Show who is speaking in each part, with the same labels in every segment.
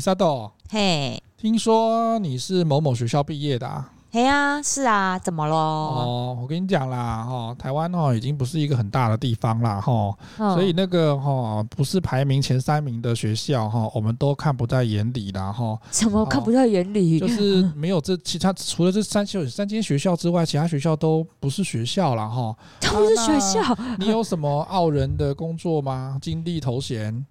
Speaker 1: 哎，米萨豆，
Speaker 2: 嘿，
Speaker 1: 听说你是某某学校毕业的啊？
Speaker 2: 嘿呀，是啊，怎么咯？
Speaker 1: 哦，我跟你讲啦，哈，台湾哦已经不是一个很大的地方啦，哈，所以那个哈不是排名前三名的学校哈，我们都看不在眼里啦，哈。
Speaker 2: 怎么看不在眼里？
Speaker 1: 就是没有这其他，除了这三所三间学校之外，其他学校都不是学校啦。哈。
Speaker 2: 都是学校。
Speaker 1: 你有什么傲人的工作吗？经历头衔？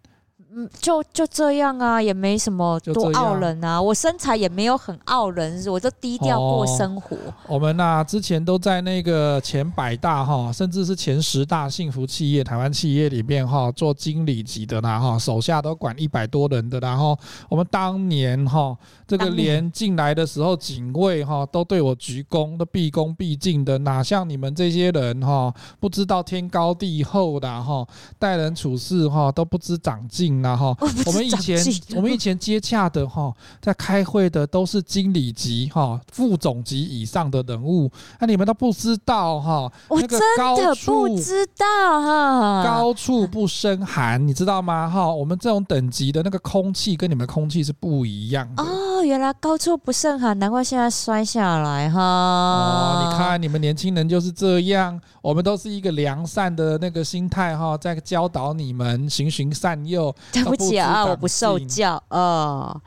Speaker 2: 嗯，就就这样啊，也没什么多傲人啊。我身材也没有很傲人，我就低调过生活。
Speaker 1: 哦、我们呐、啊，之前都在那个前百大哈，甚至是前十大幸福企业、台湾企业里面哈，做经理级的啦哈，手下都管一百多人的。然后我们当年哈，这个连进来的时候，警卫哈都对我鞠躬，都毕恭毕敬的，哪像你们这些人哈，不知道天高地厚的哈，待人处事哈都不知长进。然后我们以前我们以前接洽的哈，在开会的都是经理级哈、副总级以上的人物，那你们都不知道哈？
Speaker 2: 我真的不知道哈，
Speaker 1: 高处不胜寒，你知道吗？哈，我们这种等级的那个空气跟你们空气是不一样的
Speaker 2: 哦。原来高处不胜寒，难怪现在摔下来哈。
Speaker 1: 哦，你看你们年轻人就是这样，我们都是一个良善的那个心态哈，在教导你们循循善诱。
Speaker 2: 对不起啊，我不受教哦。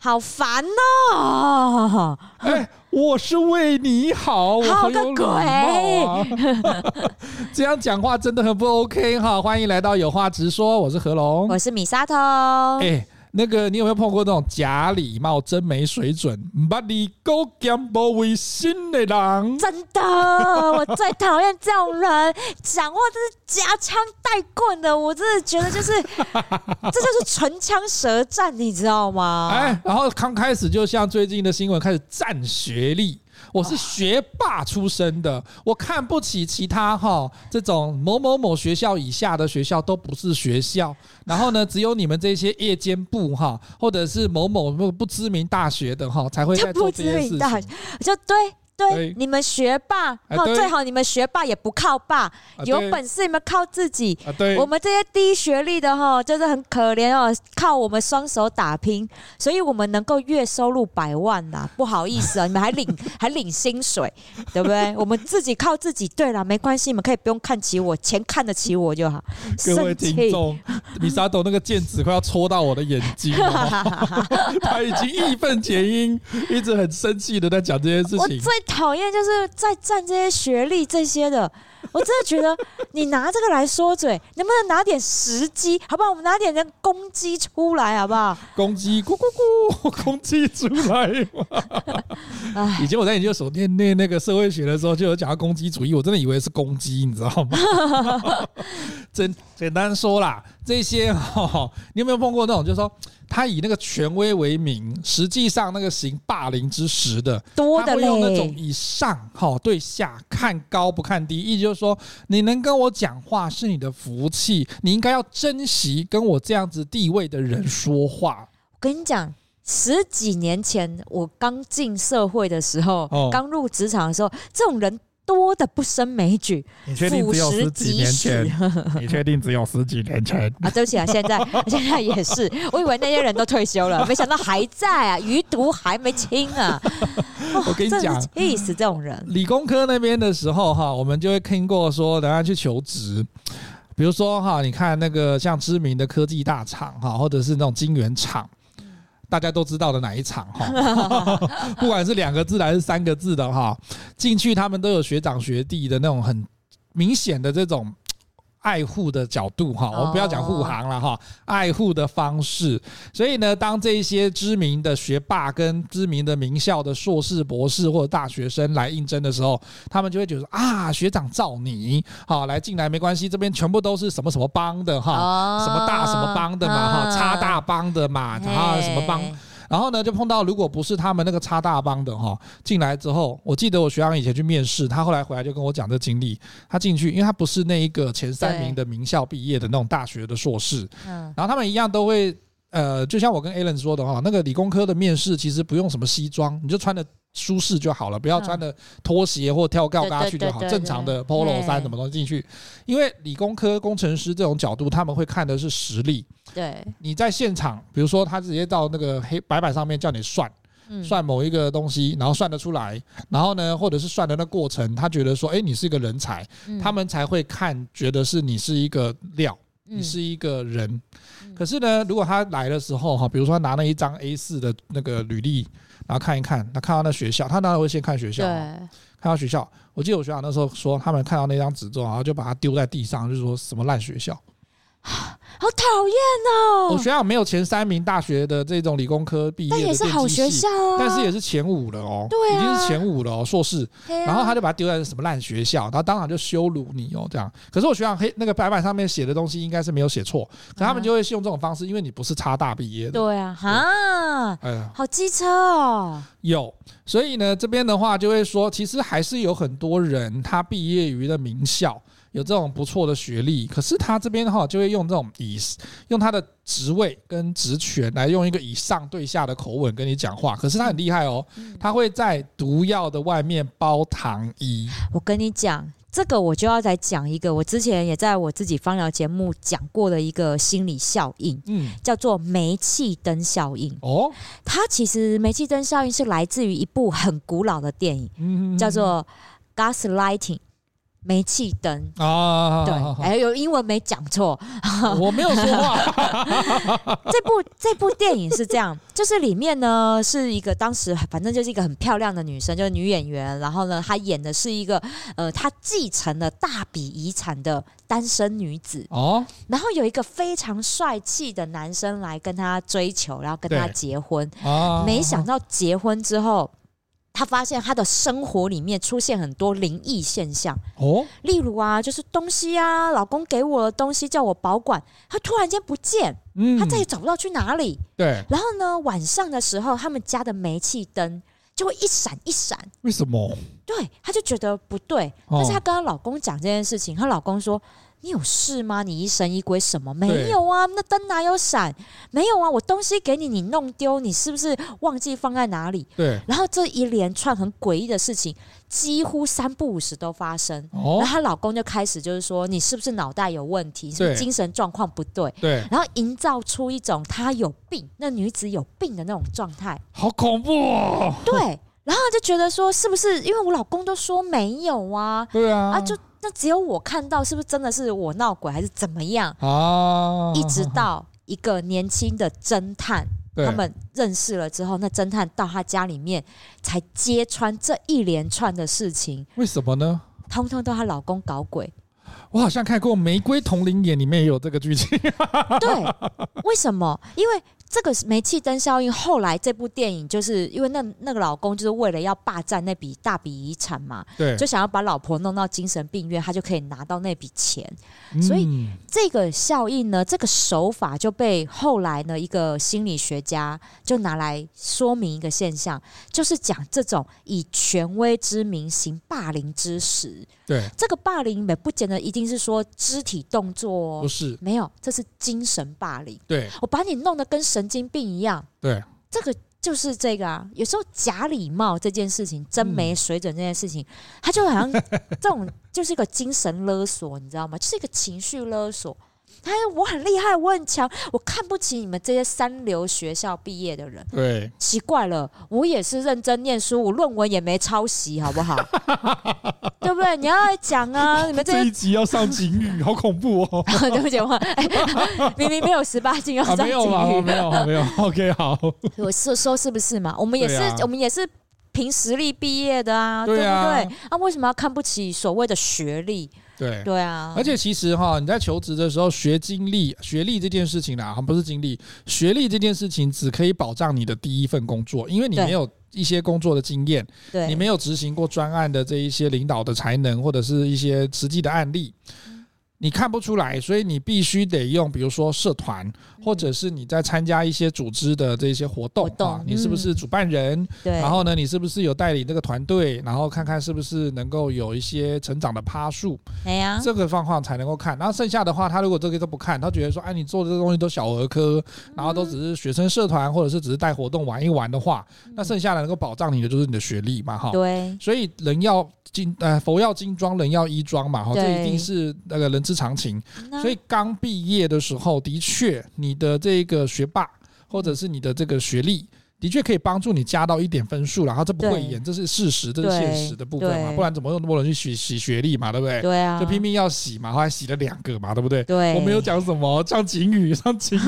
Speaker 2: 好烦哦！
Speaker 1: 哎、欸，我是为你好，我
Speaker 2: 好个鬼！
Speaker 1: 这样讲话真的很不 OK 哈。欢迎来到有话直说，我是何龙，
Speaker 2: 我是米沙头。
Speaker 1: 哎、欸。那个，你有没有碰过那种假礼貌、真没水准、把你勾肩不为心的人？
Speaker 2: 真的，我最讨厌这种人，讲话都是夹枪带棍的。我真的觉得，就是 这就是唇枪舌战，你知道吗？
Speaker 1: 哎，然后刚开始就像最近的新闻，开始战学历。我是学霸出身的，我看不起其他哈这种某某某学校以下的学校都不是学校，然后呢，只有你们这些夜间部哈，或者是某某不知名大学的哈才会在做这些事情，
Speaker 2: 就对。对，你们学霸，好，最好你们学霸也不靠爸，有本事你们靠自己。我们这些低学历的哈，就是很可怜哦，靠我们双手打拼，所以我们能够月收入百万呐。不好意思啊，你们还领还领薪水，对不对？我们自己靠自己。对了，没关系，你们可以不用看起我，钱看得起我就好。
Speaker 1: 各位听众，米沙豆那个剑指快要戳到我的眼睛了，他已经义愤填膺，一直很生气的在讲这件事情。
Speaker 2: 讨厌，就是在占这些学历这些的，我真的觉得你拿这个来说嘴，能不能拿点时机？好不好？我们拿点人攻击出来，好不好？
Speaker 1: 攻击，咕咕咕，攻击 出来嘛！以前我在研究所念念那个社会学的时候，就有讲到攻击主义，我真的以为是攻击，你知道吗？简简单说啦，这些哈，你有没有碰过那种，就是说？他以那个权威为名，实际上那个行霸凌之实的，多的嘞。他会用那种以上哈对下看高不看低，意思就是说，你能跟我讲话是你的福气，你应该要珍惜跟我这样子地位的人说话。
Speaker 2: 我跟你讲，十几年前我刚进社会的时候，刚入职场的时候，这种人。多的不胜枚举，
Speaker 1: 你确定只有十几年前？你确定只有十几年前
Speaker 2: 啊？对不起啊，现在 现在也是，我以为那些人都退休了，没想到还在啊，余毒还没清啊！
Speaker 1: 我跟你讲，
Speaker 2: 气死这种人。
Speaker 1: 理工科那边的时候哈，我们就会听过说，等下去求职，比如说哈，你看那个像知名的科技大厂哈，或者是那种晶圆厂。大家都知道的哪一场哈，不管是两个字还是三个字的哈，进去他们都有学长学弟的那种很明显的这种。爱护的角度哈，我们不要讲护航了哈，爱护的方式。所以呢，当这些知名的学霸跟知名的名校的硕士、博士或者大学生来应征的时候，他们就会觉得啊，学长罩你，好来进来没关系，这边全部都是什么什么帮的哈，什么大什么帮的嘛哈，差大帮的嘛，然后什么帮。然后呢，就碰到如果不是他们那个插大帮的哈，进来之后，我记得我学长以前去面试，他后来回来就跟我讲这经历。他进去，因为他不是那一个前三名的名校毕业的那种大学的硕士，嗯，然后他们一样都会呃，就像我跟 Alan 说的哈，那个理工科的面试其实不用什么西装，你就穿的舒适就好了，不要穿的拖鞋或跳高跟去就好，正常的 Polo 衫什么东西进去。因为理工科工程师这种角度，他们会看的是实力。
Speaker 2: 对，
Speaker 1: 你在现场，比如说他直接到那个黑白板上面叫你算，算某一个东西，然后算得出来，然后呢，或者是算的那过程，他觉得说，哎，你是一个人才，他们才会看，觉得是你是一个料。你是一个人，可是呢，如果他来的时候哈，比如说他拿了一张 A 四的那个履历，然后看一看，他看到那学校，他当然会先看学校，看到学校。我记得我学长那时候说，他们看到那张纸之后，然后就把它丢在地上，就是说什么烂学校。
Speaker 2: 好讨厌哦！
Speaker 1: 我学校没有前三名大学的这种理工科毕业的，但
Speaker 2: 也是好学校啊，
Speaker 1: 但是也是前五了哦，
Speaker 2: 对啊，
Speaker 1: 已经是前五了哦，硕士。然后他就把它丢在什么烂学校，然后当场就羞辱你哦，这样。可是我学校黑那个白板上面写的东西应该是没有写错，可他们就会用这种方式，因为你不是差大毕业的。
Speaker 2: 对啊，哈，哎呀，好机车哦。
Speaker 1: 有，所以呢，这边的话就会说，其实还是有很多人他毕业于的名校。有这种不错的学历，可是他这边的话就会用这种以用他的职位跟职权来用一个以上对下的口吻跟你讲话。可是他很厉害哦，他会在毒药的外面包糖衣。
Speaker 2: 我跟你讲，这个我就要再讲一个，我之前也在我自己芳疗节目讲过的一个心理效应，嗯，叫做煤气灯效应。哦，它其实煤气灯效应是来自于一部很古老的电影，叫做《Gaslighting》。煤气灯啊，对，哎，有英文没讲错，
Speaker 1: 我没有说话。
Speaker 2: 这部这部电影是这样，就是里面呢是一个当时反正就是一个很漂亮的女生，就是女演员。然后呢，她演的是一个呃，她继承了大笔遗产的单身女子哦。然后有一个非常帅气的男生来跟她追求，然后跟她结婚。没想到结婚之后。他发现他的生活里面出现很多灵异现象哦，例如啊，就是东西啊，老公给我的东西叫我保管，他突然间不见，嗯，他再也找不到去哪里。
Speaker 1: 对，
Speaker 2: 然后呢，晚上的时候，他们家的煤气灯就会一闪一闪。
Speaker 1: 为什么？
Speaker 2: 对，她就觉得不对，但是她跟她老公讲这件事情，她老公说。你有事吗？你疑神疑鬼什么？没有啊，那灯哪有闪？没有啊，我东西给你，你弄丢，你是不是忘记放在哪里？
Speaker 1: 对。
Speaker 2: 然后这一连串很诡异的事情，几乎三不五时都发生。哦。然后她老公就开始就是说，你是不是脑袋有问题？是不是精神状况不对？
Speaker 1: 对。
Speaker 2: 然后营造出一种她有病，那女子有病的那种状态。
Speaker 1: 好恐怖哦。
Speaker 2: 对。然后就觉得说，是不是因为我老公都说没有啊？
Speaker 1: 对啊。
Speaker 2: 啊，就。那只有我看到，是不是真的是我闹鬼，还是怎么样？哦，一直到一个年轻的侦探，他们认识了之后，那侦探到他家里面，才揭穿这一连串的事情。
Speaker 1: 为什么呢？
Speaker 2: 通通都她老公搞鬼。
Speaker 1: 我好像看过《玫瑰同林眼》里面也有这个剧情。
Speaker 2: 对，为什么？因为。这个煤气灯效应，后来这部电影就是因为那那个老公就是为了要霸占那笔大笔遗产嘛，
Speaker 1: 对，
Speaker 2: 就想要把老婆弄到精神病院，他就可以拿到那笔钱。所以这个效应呢，这个手法就被后来呢一个心理学家就拿来说明一个现象，就是讲这种以权威之名行霸凌之实。
Speaker 1: 对，
Speaker 2: 这个霸凌也不见得一定是说肢体动作哦，
Speaker 1: 不是，
Speaker 2: 没有，这是精神霸凌。
Speaker 1: 对，我
Speaker 2: 把你弄得跟神经病一样。
Speaker 1: 对，
Speaker 2: 这个就是这个啊。有时候假礼貌这件事情，真没水准这件事情，他、嗯、就好像这种就是一个精神勒索，你知道吗？就是一个情绪勒索。他说我很厉害，我很强，我看不起你们这些三流学校毕业的人。
Speaker 1: 对，
Speaker 2: 奇怪了，我也是认真念书，我论文也没抄袭，好不好？对不对？你要来讲啊，你们这，
Speaker 1: 这一集要上警语，好恐怖哦！
Speaker 2: 对不起，我 明明没有十八禁要上警语，没有
Speaker 1: 吗？没有，没有。OK，好，
Speaker 2: 我是说是不是嘛？我们也是，啊、我们也是凭实力毕业的啊，
Speaker 1: 对啊，
Speaker 2: 对不对？啊，为什么要看不起所谓的学历？
Speaker 1: 对
Speaker 2: 对啊，
Speaker 1: 而且其实哈，你在求职的时候学经历、学历这件事情啦，不是经历，学历这件事情只可以保障你的第一份工作，因为你没有一些工作的经验，
Speaker 2: 对，
Speaker 1: 你没有执行过专案的这一些领导的才能，或者是一些实际的案例。你看不出来，所以你必须得用，比如说社团，或者是你在参加一些组织的这些活动，啊，你是不是主办人？对，然后呢，你是不是有带领这个团队？然后看看是不是能够有一些成长的趴数。哎呀，这个状况才能够看。然后剩下的话，他如果这个都不看，他觉得说，哎，你做的这个东西都小儿科，然后都只是学生社团，或者是只是带活动玩一玩的话，那剩下的能够保障你的就是你的学历嘛，哈。对，所以人要。金呃，佛要金装，人要衣装嘛，哈，这一定是那个人之常情。所以刚毕业的时候，的确，你的这个学霸，或者是你的这个学历。的确可以帮助你加到一点分数，然后这不会演，这是事实，这是现实的部分嘛，不然怎么有那么多人去洗洗学历嘛，对不对？对啊，就拼命要洗嘛，后来洗了两个嘛，对不对？对，我没有讲什么，像警语，像警语。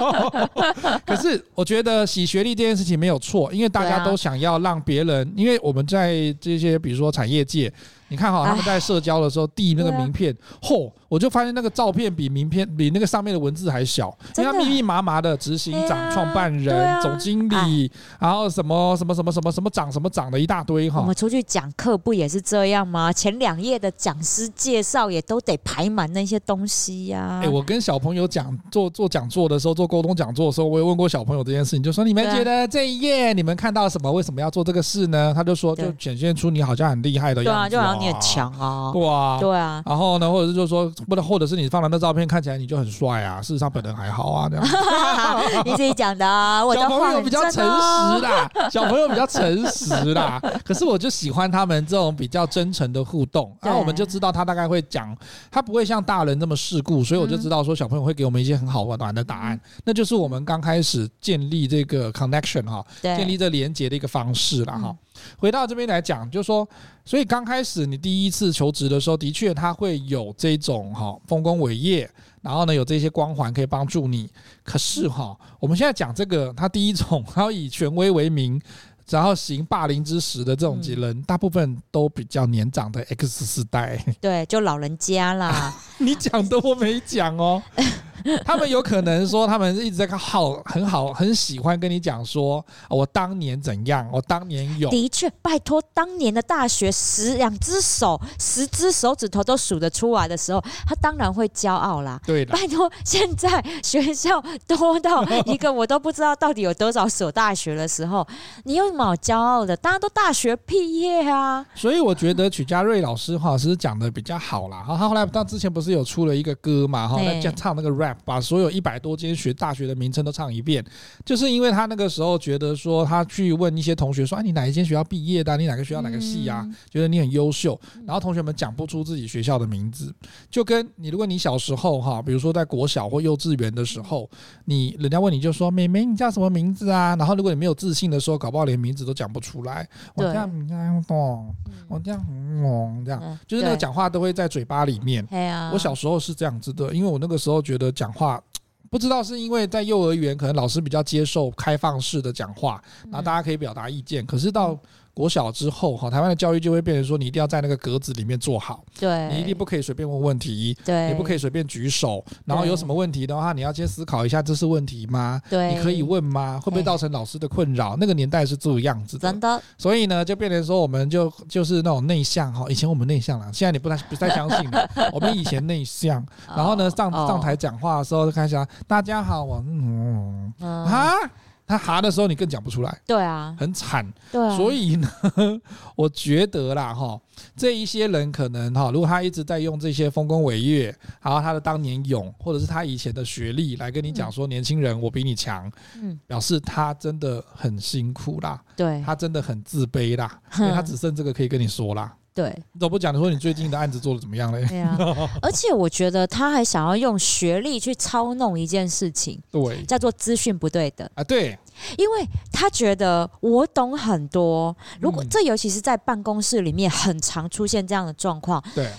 Speaker 1: 可是我觉得洗学历这件事情没有错，因为大家都想要让别人，因为我们在这些比如说产业界。你看哈，他们在社交的时候递那个名片，嚯，我就发现那个照片比名片比那个上面的文字还小，因为它密密麻麻的执行长、创办人、总经理，然后什么什么什么什么什么长什么长的一大堆哈。
Speaker 2: 我们出去讲课不也是这样吗？前两页的讲师介绍也都得排满那些东西呀。
Speaker 1: 哎，我跟小朋友讲做做讲座的时候，做沟通讲座的时候，我也问过小朋友这件事情，就说你们觉得这一页你们看到什么？为什么要做这个事呢？他就说，就显现出你好像很厉害的样子。
Speaker 2: 你很强啊！
Speaker 1: 对啊，
Speaker 2: 对啊。
Speaker 1: 然后呢，或者是就说，不能，或者是你放的那照片看起来你就很帅啊，事实上本人还好啊，这样。
Speaker 2: 你自己讲的啊，我的
Speaker 1: 小朋友比较诚实啦，小朋友比较诚实啦。可是我就喜欢他们这种比较真诚的互动，然后我们就知道他大概会讲，他不会像大人这么世故，所以我就知道说小朋友会给我们一些很好玩的答案。那就是我们刚开始建立这个 connection 哈，建立这连接的一个方式了哈。回到这边来讲，就是说，所以刚开始你第一次求职的时候，的确他会有这种哈丰功伟业，然后呢有这些光环可以帮助你。可是哈，我们现在讲这个，他第一种，他以权威为名，然后行霸凌之实的这种人，大部分都比较年长的 X 世代。
Speaker 2: 对，就老人家啦。
Speaker 1: 你讲的我没讲哦。他们有可能说，他们一直在看好，很好，很喜欢跟你讲说，我当年怎样，我当年有。
Speaker 2: 的确，拜托，当年的大学十两只手，十只手指头都数得出来的时候，他当然会骄傲啦。对的。拜托，现在学校多到一个我都不知道到底有多少所大学的时候，你有什么好骄傲的？大家都大学毕业啊。
Speaker 1: 所以我觉得曲家瑞老师哈是讲的比较好啦。哈，他后来他之前不是有出了一个歌嘛？哈，在唱那个 rap。把所有一百多间学大学的名称都唱一遍，就是因为他那个时候觉得说，他去问一些同学说：“哎，你哪一间学校毕业的？你哪个学校哪个系啊？觉得你很优秀。”然后同学们讲不出自己学校的名字，就跟你，如果你小时候哈，比如说在国小或幼稚园的时候，你人家问你就说：“妹妹，你叫什么名字啊？”然后如果你没有自信的时候，搞不好连名字都讲不出来。我这样很懂，我这样很懂，这样就是那个讲话都会在嘴巴里面。我小时候是这样子的，因为我那个时候觉得讲话 不知道是因为在幼儿园，可能老师比较接受开放式的讲话，然后大家可以表达意见，可是到国小之后，哈，台湾的教育就会变成说，你一定要在那个格子里面做好，对，你一定不可以随便问问题，对，你不可以随便举手，然后有什么问题的话，你要先思考一下，这是问题吗？对，你可以问吗？会不会造成老师的困扰？那个年代是这个样子的，真的。所以呢，就变成说，我们就就是那种内向哈，以前我们内向了，现在你不太不太相信了。我们以前内向，然后呢，上上台讲话的时候就开始啊，大家好，我嗯啊。他哈的时候，你更讲不出来，对啊，很惨，对啊，所以呢，我觉得啦，哈，这一些人可能哈，如果他一直在用这些丰功伟业，然后他的当年勇，或者是他以前的学历来跟你讲说，年轻人我比你强，嗯，表示他真的很辛苦啦，对，他真的很自卑啦，因为他只剩这个可以跟你说啦。对，你怎么不讲说你最近的案子做的怎么样嘞？对啊，
Speaker 2: 而且我觉得他还想要用学历去操弄一件事情，对，叫做资讯不对等。
Speaker 1: 啊，对，
Speaker 2: 因为他觉得我懂很多，如果这尤其是在办公室里面很常出现这样的状况，对，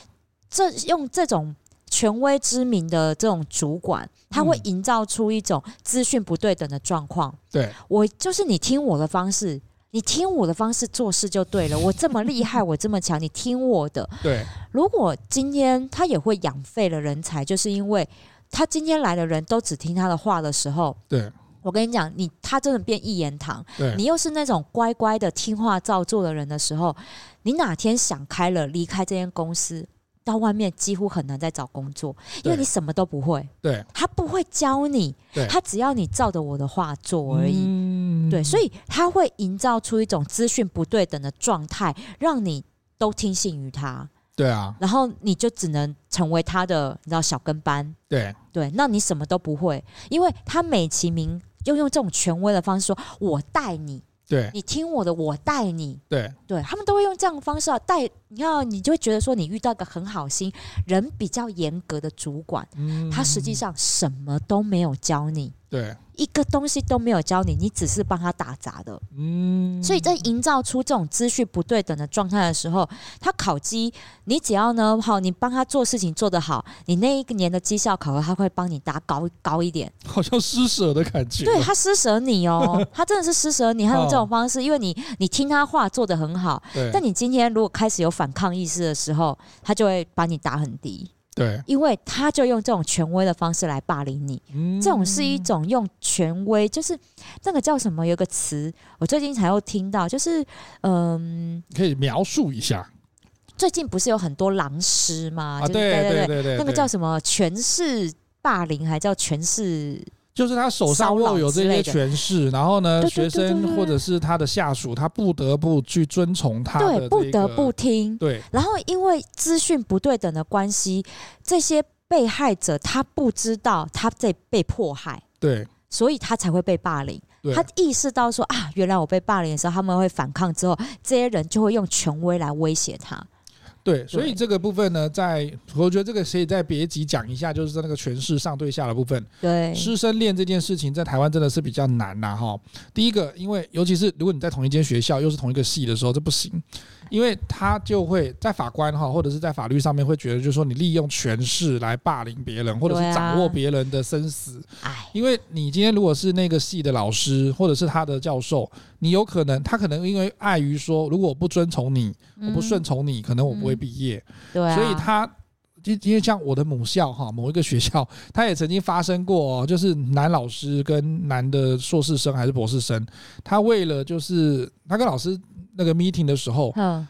Speaker 2: 这用这种权威知名的这种主管，他会营造出一种资讯不对等的状况，对，我就是你听我的方式。你听我的方式做事就对了。我这么厉害，我这么强，你听我的。对。如果今天他也会养废了人才，就是因为他今天来的人都只听他的话的时候，对。我跟你讲，你他真的变一言堂。对。你又是那种乖乖的听话照做的人的时候，你哪天想开了离开这间公司，到外面几乎很难再找工作，因为你什么都不会。
Speaker 1: 对，
Speaker 2: 他不会教你，他只要你照着我的话做而已。嗯、对，所以他会营造出一种资讯不对等的状态，让你都听信于他。
Speaker 1: 对啊，
Speaker 2: 然后你就只能成为他的，你知道小跟班。
Speaker 1: 对
Speaker 2: 对，那你什么都不会，因为他美其名又用这种权威的方式说：“我带你。”
Speaker 1: 对，
Speaker 2: 你听我的，我带你。
Speaker 1: 对，
Speaker 2: 对他们都会用这样的方式啊带。你看，你就会觉得说，你遇到一个很好心、人比较严格的主管，嗯、他实际上什么都没有教你。
Speaker 1: 对。
Speaker 2: 一个东西都没有教你，你只是帮他打杂的。嗯，所以在营造出这种资讯不对等的状态的时候，他考绩，你只要呢，好，你帮他做事情做得好，你那一个年的绩效考核，他会帮你打高高一点。
Speaker 1: 好像施舍的感觉。
Speaker 2: 对，他施舍你哦，他真的是施舍你，他用这种方式，因为你你听他话做得很好，但你今天如果开始有反抗意识的时候，他就会把你打很低。
Speaker 1: 对，
Speaker 2: 因为他就用这种权威的方式来霸凌你，嗯、这种是一种用权威，就是那个叫什么？有个词，我最近才又听到，就是嗯，
Speaker 1: 可以描述一下。
Speaker 2: 最近不是有很多狼师吗？
Speaker 1: 啊，对对对对对，
Speaker 2: 那个叫什么？权势霸凌，还叫权势？
Speaker 1: 就是他手上握有这些权势，然后呢，学生或者是他的下属，他不得不去遵从他
Speaker 2: 对，不得不听。
Speaker 1: 对，
Speaker 2: 然后因为资讯不对等的关系，这些被害者他不知道他在被迫害，
Speaker 1: 对，
Speaker 2: 所以他才会被霸凌。他意识到说啊，原来我被霸凌的时候，他们会反抗之后，这些人就会用权威来威胁他。
Speaker 1: 对，所以这个部分呢，在我觉得这个可以在别集讲一下，就是在那个权势上对下的部分。
Speaker 2: 对，
Speaker 1: 师生恋这件事情在台湾真的是比较难呐，哈。第一个，因为尤其是如果你在同一间学校，又是同一个系的时候，这不行。因为他就会在法官哈，或者是在法律上面会觉得，就是说你利用权势来霸凌别人，或者是掌握别人的生死。
Speaker 2: 哎，
Speaker 1: 因为你今天如果是那个系的老师，或者是他的教授，你有可能他可能因为碍于说，如果我不遵从你，我不顺从你，可能我不会毕业。
Speaker 2: 对，
Speaker 1: 所以他就因为像我的母校哈，某一个学校，他也曾经发生过，就是男老师跟男的硕士生还是博士生，他为了就是他跟老师。那个 meeting 的时候，嗯，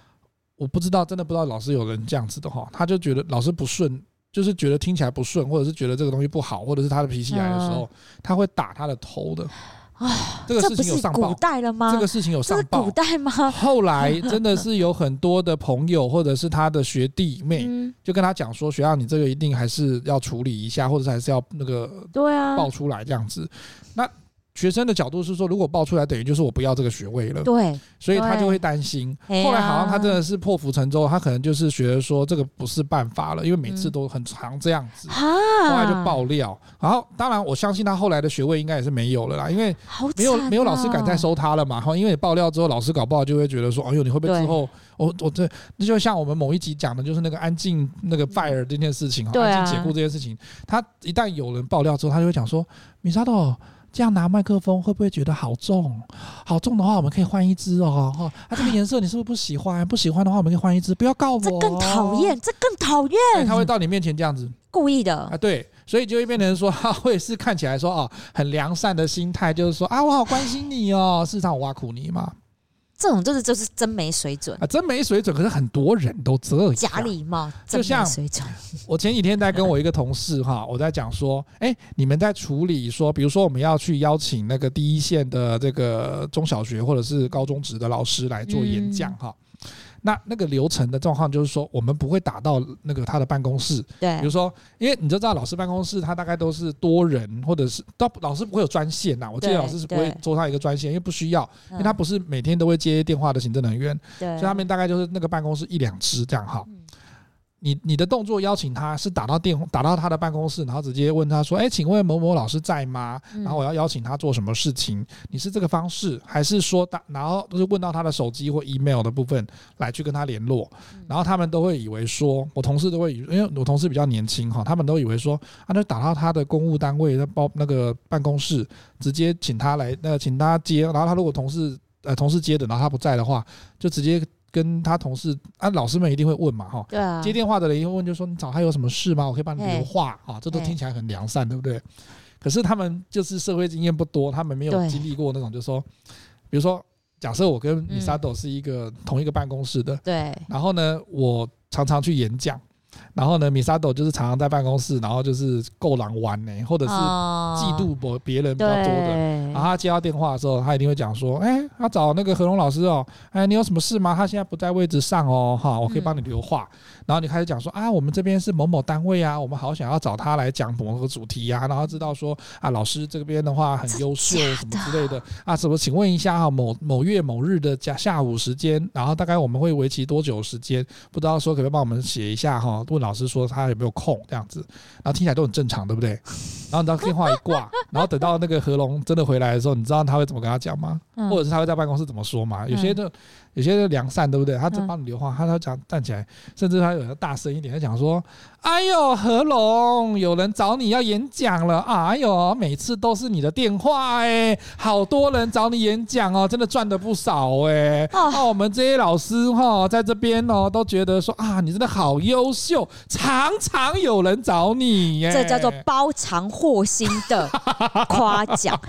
Speaker 1: 我不知道，真的不知道老师有人这样子的哈，他就觉得老师不顺，就是觉得听起来不顺，或者是觉得这个东西不好，或者是他的脾气来的时候，他会打他的头的。啊，这个事情有上报，
Speaker 2: 古代了吗？
Speaker 1: 这个事情有上报，
Speaker 2: 古代吗？
Speaker 1: 后来 真的是有很多的朋友或者是他的学弟妹，就跟他讲说，学校你这个一定还是要处理一下，或者是还是要那个对啊报出来这样子，那。学生的角度是说，如果报出来，等于就是我不要这个学位了。
Speaker 2: 对，
Speaker 1: 所以他就会担心。后来好像他真的是破釜沉舟，他可能就是觉得说这个不是办法了，因为每次都很常这样子。后来就爆料，然后当然我相信他后来的学位应该也是没有了啦，因为没有没有老师敢再收他了嘛。哈，因为你爆料之后，老师搞不好就会觉得说，哎呦，你会不会之后我我这那就像我们某一集讲的，就是那个安静那个 fire 这件事情，安静解雇这件事情，他一旦有人爆料之后，他就会讲说，米沙豆。这样拿麦克风会不会觉得好重？好重的话，我们可以换一支哦。哈，啊，这个颜色你是不是不喜欢？不喜欢的话，我们可以换一支。不要告我，这
Speaker 2: 更讨厌，这更讨厌。
Speaker 1: 他会到你面前这样子，
Speaker 2: 故意的
Speaker 1: 啊。对，所以就会变成说，他会是看起来说哦，很良善的心态，就是说啊，我好关心你哦。事实上，我挖苦你嘛。
Speaker 2: 这种就是就是真没水准
Speaker 1: 啊！真没水准，可是很多人都这样。
Speaker 2: 假礼貌，
Speaker 1: 就像 我前几天在跟我一个同事哈，我在讲说，哎，你们在处理说，比如说我们要去邀请那个第一线的这个中小学或者是高中职的老师来做演讲哈。那那个流程的状况就是说，我们不会打到那个他的办公室。
Speaker 2: 对，
Speaker 1: 比如说，因为你就知道老师办公室，他大概都是多人，或者是到老师不会有专线呐。我记得老师是不会做他一个专线，因为不需要，因为他不是每天都会接电话的行政人员。对，所以他们大概就是那个办公室一两只这样哈。你你的动作邀请他是打到电话打到他的办公室，然后直接问他说：“哎，请问某某老师在吗？”然后我要邀请他做什么事情？你是这个方式，还是说打然后就是问到他的手机或 email 的部分来去跟他联络？然后他们都会以为说，我同事都会以为，因为我同事比较年轻哈，他们都以为说啊，那打到他的公务单位的包那个办公室，直接请他来那个请他接，然后他如果同事呃同事接的，然后他不在的话，就直接。跟他同事啊，老师们一定会问嘛，哈，对啊，接电话的人一定会问，就说你找他有什么事吗？我可以帮你留话啊，这都听起来很良善，对不对？可是他们就是社会经验不多，他们没有经历过那种，就是说，比如说，假设我跟米萨朵是一个同一个办公室的，对，然后呢，我常常去演讲，然后呢，米沙斗就是常常在办公室，然后就是够狼玩呢，或者是嫉妒别别人比较多的。哦、然后他接到电话的时候，他一定会讲说：“哎，他找那个何龙老师哦，哎，你有什么事吗？他现在不在位置上哦，哈，我可以帮你留话。嗯”然后你开始讲说：“啊，我们这边是某某单位啊，我们好想要找他来讲某个主题呀、啊。然后知道说啊，老师这边的话很优秀，什么之类的啊，什么？请问一下哈，某某月某日的下下午时间，然后大概我们会为期多久时间？不知道说可不可以帮我们写一下哈？问老师说他有没有空这样子，然后听起来都很正常，对不对？然后你知道电话一挂，然后等到那个何龙真的回来的时候，你知道他会怎么跟他讲吗？或者是他会在办公室怎么说吗？有些的。有些人良善，对不对？他在帮你留话，他他讲站起来，甚至他有的大声一点，他讲说：“哎呦，何龙，有人找你要演讲了，哎呦，每次都是你的电话哎，好多人找你演讲哦，真的赚的不少哎。那，我们这些老师哈，在这边哦，都觉得说啊，你真的好优秀，常常有人找你耶，
Speaker 2: 这叫做包藏祸心的 夸奖。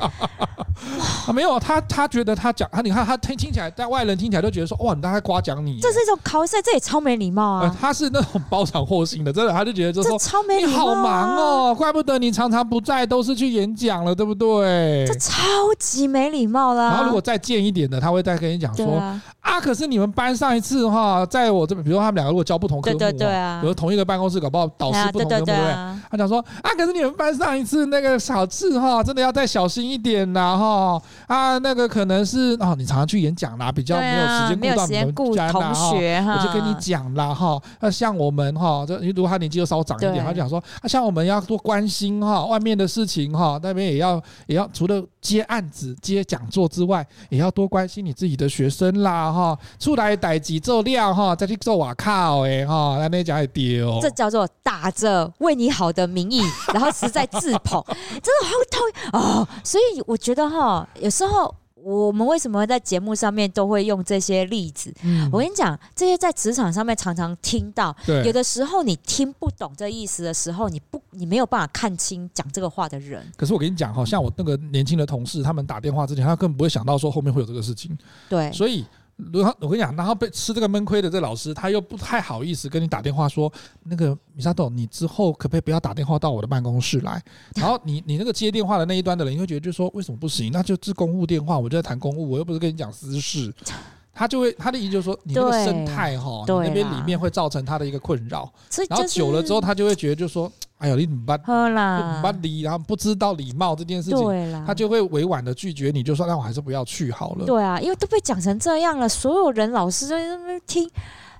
Speaker 1: 啊，没有，他他觉得他讲他，你看他听听起来，在外人听起来都。觉得说哇，你大概夸奖你，
Speaker 2: 这是一种考试，这也超没礼貌啊！
Speaker 1: 呃、他是那种包场获心的，真的，他就觉得就说
Speaker 2: 超没礼貌、啊，
Speaker 1: 你好忙哦，怪不得你常常不在，都是去演讲了，对不对？
Speaker 2: 这超级没礼貌啦、啊！
Speaker 1: 然后如果再贱一点的，他会再跟你讲说啊，啊，可是你们班上一次哈，在我这边，比如说他们两个如果教不同科目，对对对啊，比如同一个办公室，搞不好导师不同科目，对不对？他讲说啊，可是你们班上一次那个小智哈，真的要再小心一点呐哈啊，那个可能是啊，你常常去演讲啦，比较没有时间顾到你们。
Speaker 2: 同学哈，
Speaker 1: 我就跟你讲啦哈，那像我们哈，这如果他年纪又稍长一点，他就讲说，啊，像我们要多关心哈，外面的事情哈，那边也要也要除了接案子、接讲座之外，也要多关心你自己的学生啦哈，出来逮几做料哈，再去做瓦靠哎哈，那那讲也丢，
Speaker 2: 这叫做打着为你好的名义，然后实在自捧，真的好讨厌哦。所以我觉得哈，有时候。我们为什么会在节目上面都会用这些例子？嗯、我跟你讲，这些在职场上面常常听到。有的时候你听不懂这意思的时候，你不，你没有办法看清讲这个话的人。
Speaker 1: 可是我跟你讲哈，像我那个年轻的同事，他们打电话之前，他根本不会想到说后面会有这个事情。对，所以。如果我跟你讲，然后被吃这个闷亏的这老师，他又不太好意思跟你打电话说，那个米沙豆，你之后可不可以不要打电话到我的办公室来？然后你你那个接电话的那一端的人，你会觉得就是说，为什么不行？那就是公务电话，我就在谈公务，我又不是跟你讲私事。他就会他的意思就是说，你那个生态哈，你那边里面会造成他的一个困扰。然后久了之后，他就会觉得就是说。哎呦，你怎么办？喝啦，不礼，然后不知道礼貌这件事情，啦他就会委婉的拒绝你，就说那我还是不要去好了。
Speaker 2: 对啊，因为都被讲成这样了，所有人老师都在那边听。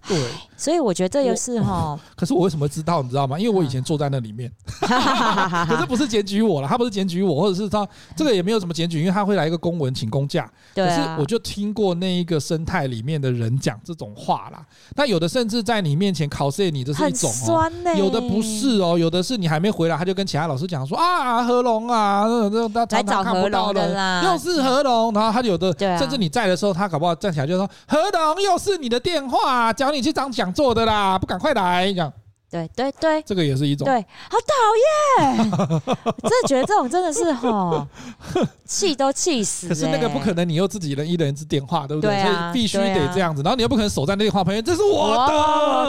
Speaker 2: 对，所以我觉得这也是哈。
Speaker 1: 可是我为什么知道？你知道吗？因为我以前坐在那里面。可是不是检举我了，他不是检举我，或者是他这个也没有什么检举，因为他会来一个公文请公假。对。可是我就听过那一个生态里面的人讲这种话啦。那有的甚至在你面前考试你，这是一种哦。有的不是哦，有的是你还没回来，他就跟其他老师讲说啊，何龙啊，那那他常常看不到的，又是何龙。然后他有的甚至你在的时候，他搞不好站起来就说何龙，又是你的电话，讲。你去当讲座的啦，不赶快来讲。
Speaker 2: 对对对，
Speaker 1: 这个也是一种。
Speaker 2: 对，好讨厌！真的觉得这种真的是哈，气都气死。
Speaker 1: 可是那个不可能，你又自己人一人一支电话，对不对？所以必须得这样子。然后你又不可能守在那电话旁边，这是我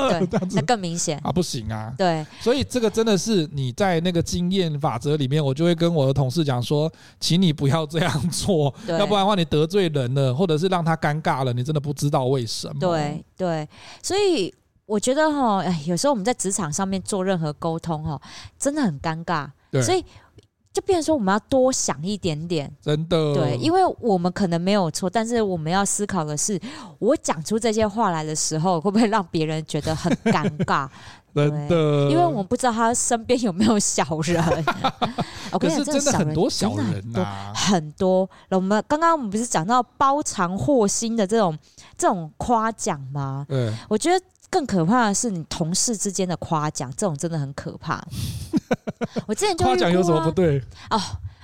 Speaker 1: 的，
Speaker 2: 那更明显
Speaker 1: 啊，不行啊。
Speaker 2: 对，
Speaker 1: 所以这个真的是你在那个经验法则里面，我就会跟我的同事讲说，请你不要这样做，要不然的话你得罪人了，或者是让他尴尬了，你真的不知道为什么。
Speaker 2: 对对，所以。我觉得哈，哎，有时候我们在职场上面做任何沟通哈，真的很尴尬，所以就变成说我们要多想一点点，
Speaker 1: 真的，
Speaker 2: 对，因为我们可能没有错，但是我们要思考的是，我讲出这些话来的时候，会不会让别人觉得很尴尬？真的，因为我们不知道他身边有没有小人。我跟你讲，真的很多小人呐，很多。我们刚刚我们不是讲到包藏祸心的这种这种夸奖吗？对，我觉得。更可怕的是，你同事之间的夸奖，这种真的很可怕。我之前就夸奖
Speaker 1: 有什么不对？
Speaker 2: 哦，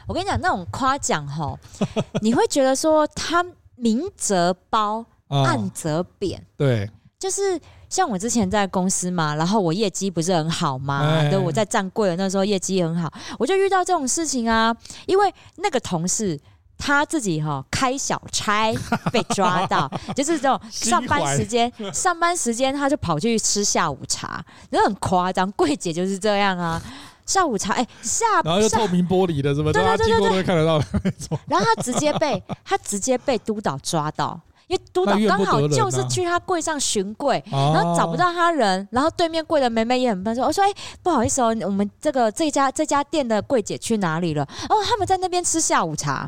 Speaker 2: 我跟你讲，那种夸奖哈，你会觉得说他明则褒，暗则贬。对，就是像我之前在公司嘛，然后我业绩不是很好嘛，对，我在站柜的那时候业绩很好，我就遇到这种事情啊，因为那个同事。他自己哈开小差被抓到，就是这种上班时间，上班时间他就跑去吃下午茶，那很夸张。柜姐就是这样啊，下午茶哎、欸、下，
Speaker 1: 然后又透明玻璃的，是不是？对对对对对，都会看得到
Speaker 2: 然后他直接被他直接被督导抓到。因为督导刚好就是去他柜上巡柜，然后找不到他人，然后对面柜的妹妹也很笨，说：“我说，哎，不好意思哦，我们这个这家这家店的柜姐去哪里了？哦，他们在那边吃下午茶。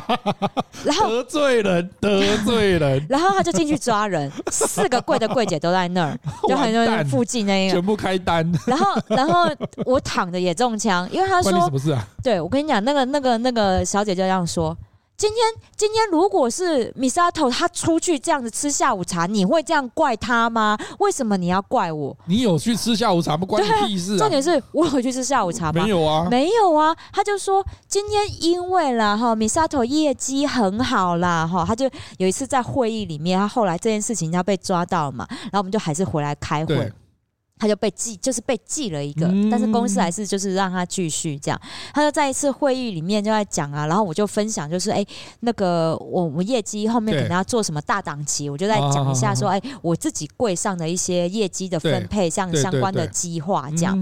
Speaker 2: 然后
Speaker 1: 得罪人，得罪人，
Speaker 2: 然后他就进去抓人，四个柜的柜姐都在那儿，就很多附近那个
Speaker 1: 全部开单。
Speaker 2: 然后，然后我躺着也中枪，因为他说：“
Speaker 1: 不是啊？”
Speaker 2: 对，我跟你讲，那个那个那个小姐就这样说。今天，今天如果是 Misato 他出去这样子吃下午茶，你会这样怪他吗？为什么你要怪我？
Speaker 1: 你有去吃下午茶不关你屁事啊！
Speaker 2: 重点是我有去吃下午茶吗？
Speaker 1: 没有啊，
Speaker 2: 没有啊。他就说今天因为啦哈，Misato 业绩很好啦哈，他就有一次在会议里面，他后来这件事情要被抓到嘛，然后我们就还是回来开会。他就被记，就是被记了一个，嗯、但是公司还是就是让他继续这样。他就在一次会议里面就在讲啊，然后我就分享，就是哎、欸，那个我我业绩后面可能要做什么大档期，我就在讲一下说，哎、欸，我自己柜上的一些业绩的分配，像相关的计划这样。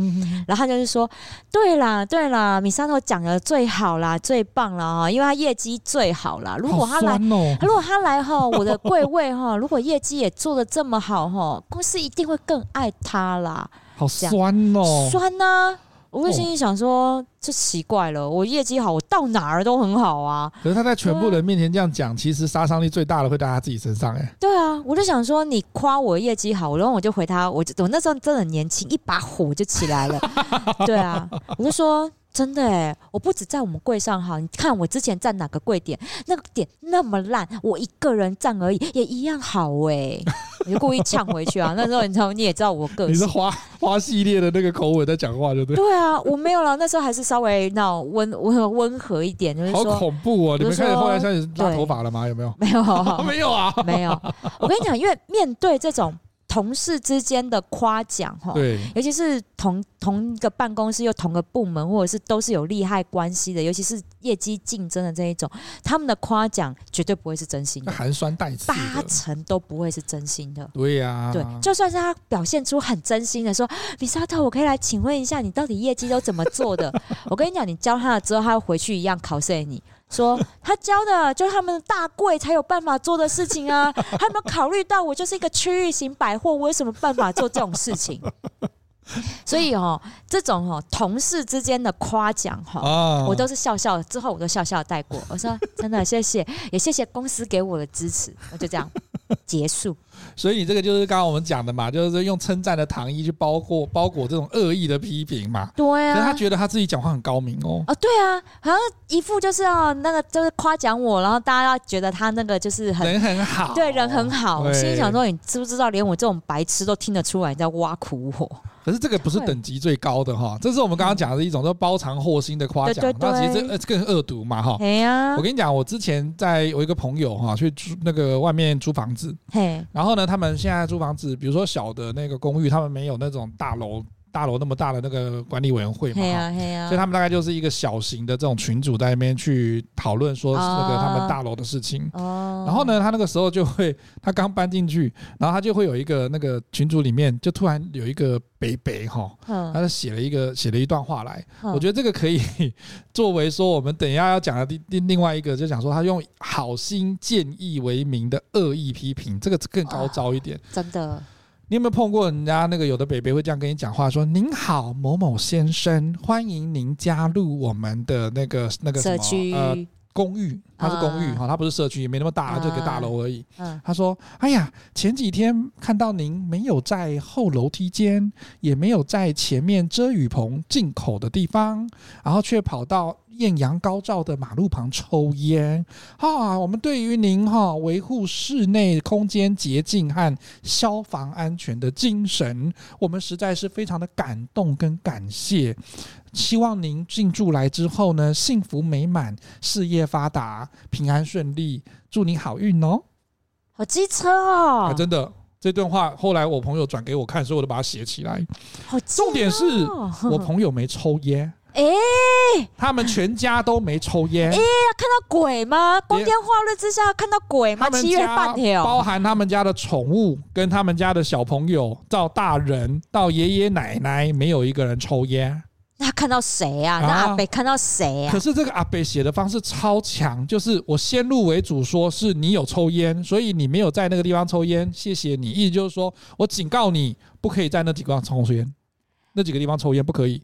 Speaker 2: 然后他就是说，对啦对啦，米山头讲的最好啦，最棒了哈，因为他业绩最好啦。如果他来，哦、如果他来哈，我的柜位哈，如果业绩也做的这么好哈，公司一定会更爱他啦。
Speaker 1: 好酸哦，
Speaker 2: 酸呐、啊！我会心里想说，这、哦、奇怪了，我业绩好，我到哪儿都很好啊。
Speaker 1: 可是他在全部人面前这样讲，其实杀伤力最大的会在他自己身上哎。
Speaker 2: 对啊，我就想说，你夸我业绩好，然后我就回他，我就我那时候真的很年轻，一把火就起来了。对啊，我就说。真的哎，我不止在我们柜上哈，你看我之前站哪个柜点，那个点那么烂，我一个人站而已，也一样好哎，你就故意呛回去啊。那时候你知道，你也知道我个性，
Speaker 1: 你是花花系列的那个口吻在讲话，对不对？
Speaker 2: 对啊，我没有了，那时候还是稍微那温温温和一点，就是说
Speaker 1: 好恐怖哦。你们开始后来开始拉头发了吗？有没有？
Speaker 2: 没有，
Speaker 1: 没有啊，
Speaker 2: 没有。我跟你讲，因为面对这种。同事之间的夸奖，哈，对，尤其是同同一个办公室又同个部门，或者是都是有利害关系的，尤其是业绩竞争的这一种，他们的夸奖绝对不会是真心的，
Speaker 1: 寒酸带刺，
Speaker 2: 八成都不会是真心的。
Speaker 1: 对呀、啊，
Speaker 2: 对，就算是他表现出很真心的说，米沙特，我可以来请问一下，你到底业绩都怎么做的？我跟你讲，你教他了之后，他会回去一样考试你。说他教的就是他们的大贵才有办法做的事情啊，他有没有考虑到我就是一个区域型百货，我有什么办法做这种事情？所以哦，这种哦同事之间的夸奖哈，我都是笑笑，之后我都笑笑带过。我说真的谢谢，也谢谢公司给我的支持，我就这样结束。
Speaker 1: 所以你这个就是刚刚我们讲的嘛，就是用称赞的糖衣去包裹包裹这种恶意的批评嘛。
Speaker 2: 对啊，
Speaker 1: 可是他觉得他自己讲话很高明哦。
Speaker 2: 啊，对啊，好像一副就是要那个就是夸奖我，然后大家要觉得他那个就是很
Speaker 1: 人很好，
Speaker 2: 对人很好。我心里想说，你知不知道，连我这种白痴都听得出来你在挖苦我？
Speaker 1: 可是这个不是等级最高的哈，这是我们刚刚讲的一种叫包藏祸心的夸奖。那其实这更恶毒嘛哈。
Speaker 2: 哎呀，
Speaker 1: 我跟你讲，我之前在我一个朋友哈，去租那个外面租房子，嘿然后然后呢，他们现在租房子，比如说小的那个公寓，他们没有那种大楼。大楼那么大的那个管理委员会嘛，所以他们大概就是一个小型的这种群组在那边去讨论说那个他们大楼的事情。然后呢，他那个时候就会，他刚搬进去，然后他就会有一个那个群组里面就突然有一个北北哈，他就写了一个写了一段话来。我觉得这个可以作为说我们等一下要讲的另另另外一个，就讲说他用好心建议为名的恶意批评，这个更高招一点，
Speaker 2: 真的。
Speaker 1: 你有没有碰过人家那个有的北北会这样跟你讲话说：“您好，某某先生，欢迎您加入我们的那个那个什么呃公寓，它是公寓哈，它不是社区，也没那么大，就个大楼而已。”他说：“哎呀，前几天看到您没有在后楼梯间，也没有在前面遮雨棚进口的地方，然后却跑到。”艳阳高照的马路旁抽烟，哈！我们对于您哈维护室内空间洁净和消防安全的精神，我们实在是非常的感动跟感谢。希望您进驻来之后呢，幸福美满，事业发达，平安顺利，祝你好运哦！
Speaker 2: 好机车哦！
Speaker 1: 啊，真的，这段话后来我朋友转给我看，所以我就把它写起来。
Speaker 2: 好，
Speaker 1: 重点是 我朋友没抽烟。
Speaker 2: 哎，哎，
Speaker 1: 他们全家都没抽烟。
Speaker 2: 哎，要看到鬼吗？光天化日之下看到鬼吗？七月半条，
Speaker 1: 包含他们家的宠物跟他们家的小朋友，到大人到爷爷奶奶，没有一个人抽烟。
Speaker 2: 那看到谁啊？那阿北看到谁啊？
Speaker 1: 可是这个阿北写的方式超强，就是我先入为主，说是你有抽烟，所以你没有在那个地方抽烟，谢谢你。意思就是说我警告你，不可以在那几个地方抽烟，那几个地方抽烟不可以。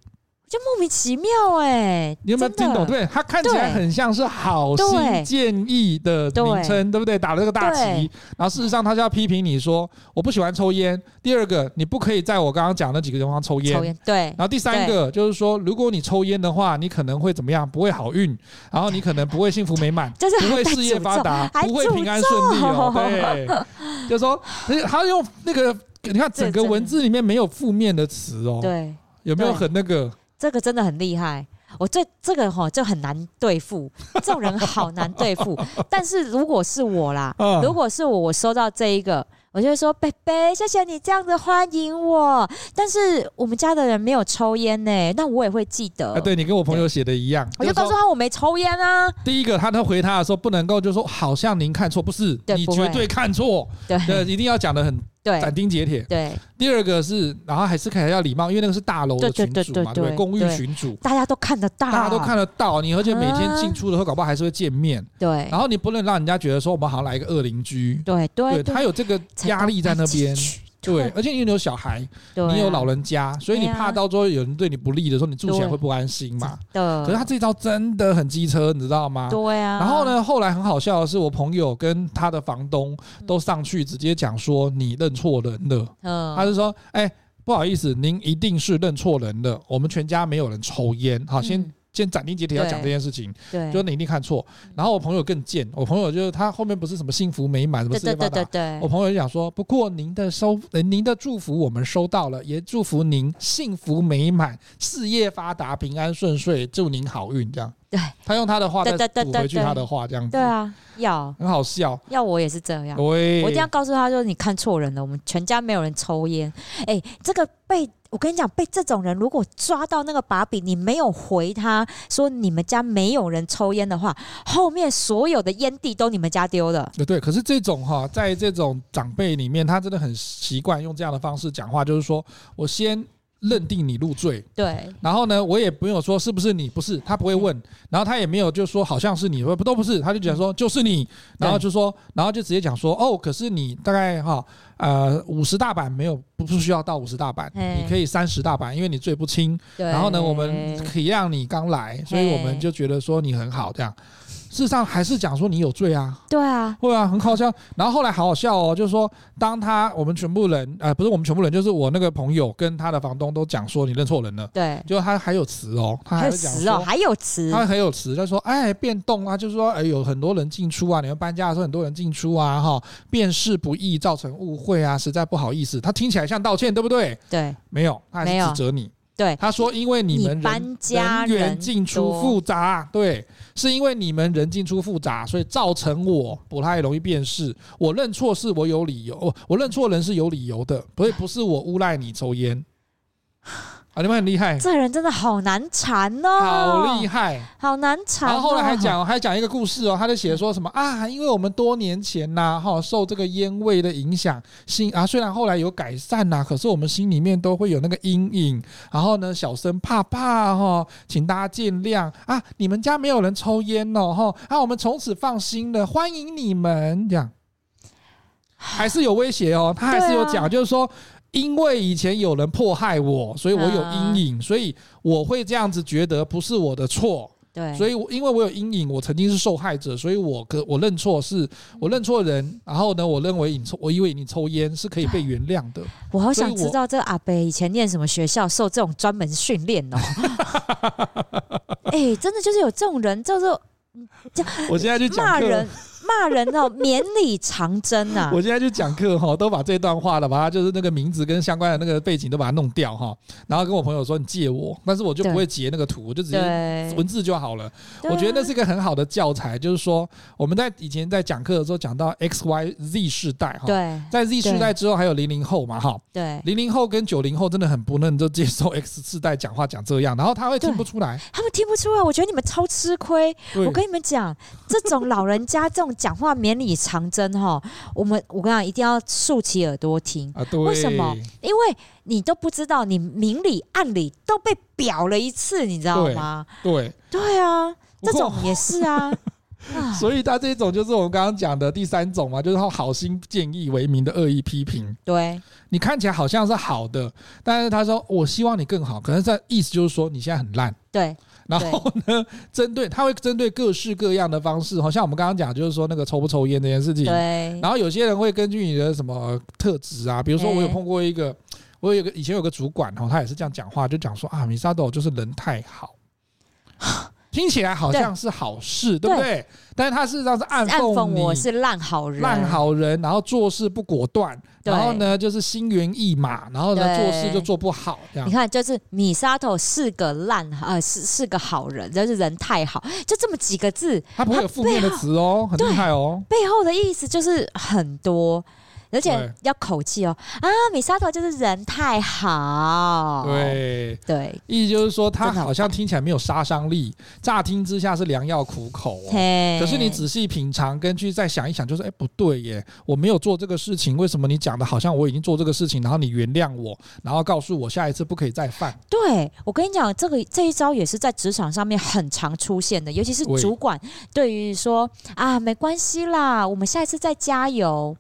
Speaker 2: 就莫名其妙哎、欸，
Speaker 1: 你有没有听懂？对，他看起来很像是好心建议的名称，对不对？打了这个大旗，然后事实上他就要批评你说我不喜欢抽烟。第二个，你不可以在我刚刚讲那几个地方抽烟。抽烟，
Speaker 2: 对。
Speaker 1: 然后第三个就是说，如果你抽烟的话，你可能会怎么样？不会好运，然后你可能不会幸福美满，
Speaker 2: 就是
Speaker 1: 不会事业发达，不会平安顺利哦。对，就是说，他用那个，你看整个文字里面没有负面的词哦。对，有没有很那个？
Speaker 2: 这个真的很厉害，我这这个哈就很难对付，这种人好难对付。但是如果是我啦，如果是我，我收到这一个，我就会说：“贝贝，谢谢你这样子欢迎我。”但是我们家的人没有抽烟呢，那我也会记得。
Speaker 1: 啊，对你跟我朋友写的一样，
Speaker 2: 我就告诉他我没抽烟啊。
Speaker 1: 第一个，他他回他的时候不能够就说好像您看错，不是，你绝对看错，对，一定要讲的很。对，斩钉截铁。对，第二个是，然后还是看起来要礼貌，因为那个是大楼的群主嘛，对，公寓群主，
Speaker 2: 大家都看得到，
Speaker 1: 大家都看得到。你而且每天进出的时候，搞不好还是会见面。对，然后你不能让人家觉得说我们好像来一个恶邻居。对对，他有这个压力在那边。对，而且你有小孩，你有老人家，所以你怕到时候有人对你不利的时候，你住起来会不安心嘛。对。可是他这招真的很机车，你知道吗？对啊。然后呢，后来很好笑的是，我朋友跟他的房东都上去直接讲说你认错人了。嗯。他就说：“哎，不好意思，您一定是认错人了。我们全家没有人抽烟。好，先。”先斩钉截铁要讲这件事情，对，就是你一定看错。然后我朋友更贱，我朋友就是他后面不是什么幸福美满，什么事业发达。我朋友就讲说，不过您的收，您的祝福我们收到了，也祝福您幸福美满，事业发达，平安顺遂，祝您好运，这样。对，他用他的话再补回去他的话，这样子。对啊，要很好笑。要我也是这样，我一定要告诉他说，你看错人了，我们全家没有人抽烟。哎，这个被。我跟你讲，被这种人如果抓到那个把柄，你没有回他说你们家没有人抽烟的话，后面所有的烟蒂都你们家丢了。对，可是这种哈，在这种长辈里面，他真的很习惯用这样的方式讲话，就是说我先。认定你入罪，对，然后呢，我也没有说是不是你，不是，他不会问，然后他也没有就说好像是你，不都不是，他就讲说就是你，然后就说，然后就直接讲说哦，可是你大概哈呃五十大板没有，不不需要到五十大板，你可以三十大板，因为你罪不轻，然后呢，我们可以让你刚来，所以我们就觉得说你很好这样。事实上还是讲说你有罪啊，对啊，会啊，很好笑。然后后来好好笑哦，就是说，当他我们全部人，呃，不是我们全部人，就是我那个朋友跟他的房东都讲说你认错人了，对，就他还有词哦，他还词哦还有词，他还有词，他说哎变动啊，就是说哎有很多人进出啊，你们搬家的时候很多人进出啊，哈，辨识不易造成误会啊，实在不好意思。他听起来像道歉，对不对？对，没有，他还是指责你。对，他说因为你们人搬家人员进出复杂，对。是因为你们人进出复杂，所以造成我不太容易辨识。我认错是我有理由，我我认错人是有理由的，不会不是我诬赖你抽烟。啊，你们很厉害，这人真的好难缠哦，好厉害，好难缠。然后后来还讲还讲一个故事哦，他就写说什么啊，因为我们多年前呐，哈，受这个烟味的影响，心啊虽然后来有改善呐，可是我们心里面都会有那个阴影。然后呢，小声怕怕哈，请大家见谅啊。你们家没有人抽烟哦，哈，啊，我们从此放心了，欢迎你们这样，还是有威胁哦，他还是有讲，就是说。因为以前有人迫害我，所以我有阴影，所以我会这样子觉得不是我的错。对，所以因为我有阴影，我曾经是受害者，所以我可我认错是我认错人。然后呢，我认为你抽，我以为你抽烟是可以被原谅的。我好想知道这个阿伯以前念什么学校，受这种专门训练哦。哎，真的就是有这种人，叫做，我现在就骂人。
Speaker 2: 骂人哦，绵里藏针啊！
Speaker 1: 我现在去讲课哈，都把这段话了，把它就是那个名字跟相关的那个背景都把它弄掉哈，然后跟我朋友说你借我，但是我就不会截那个图，我就直接文字就好了。我觉得那是一个很好的教材，就是说我们在以前在讲课的时候讲到 X Y Z 世代哈，在 Z 世代之后还有零零后嘛哈，
Speaker 2: 对，
Speaker 1: 零零后跟九零后真的很不能就接受 X 世代讲话讲这样，然后他会听不出来，
Speaker 2: 他们听不出来，我觉得你们超吃亏。我跟你们讲，这种老人家这种讲话绵里藏针哈，我们我跟你讲，一定要竖起耳朵听啊！为什么？因为你都不知道，你明里暗里都被表了一次，你知道吗？
Speaker 1: 对
Speaker 2: 对啊，这种也是啊。
Speaker 1: 所以他这种就是我们刚刚讲的第三种嘛，就是他好心建议为名的恶意批评。
Speaker 2: 对，
Speaker 1: 你看起来好像是好的，但是他说我希望你更好，可能这意思就是说你现在很烂。
Speaker 2: 对。
Speaker 1: 然后呢，针对他会针对各式各样的方式，好像我们刚刚讲，就是说那个抽不抽烟这件事情。
Speaker 2: 对。
Speaker 1: 然后有些人会根据你的什么特质啊，比如说我有碰过一个，我有个以前有个主管哦，他也是这样讲话，就讲说啊，米沙豆就是人太好，听起来好像是好事，对不对？但是他事实上是暗讽
Speaker 2: 我是烂好人，
Speaker 1: 烂好人，然后做事不果断。然后呢，就是心猿意马，然后呢，做事就做不好。这样你
Speaker 2: 看，就是米沙头是个烂，呃，是是个好人，就是人太好，就这么几个字，
Speaker 1: 他不会有负面的词哦，很厉害哦。
Speaker 2: 背后的意思就是很多。而且要口气哦啊！米沙头就是人太好，
Speaker 1: 对
Speaker 2: 对，
Speaker 1: 意思就是说他好像听起来没有杀伤力，乍听之下是良药苦口哦。可是你仔细品尝，根据再想一想，就是哎不对耶，我没有做这个事情，为什么你讲的好像我已经做这个事情，然后你原谅我，然后告诉我下一次不可以再犯？
Speaker 2: 对，我跟你讲，这个这一招也是在职场上面很常出现的，尤其是主管对于说啊没关系啦，我们下一次再加油。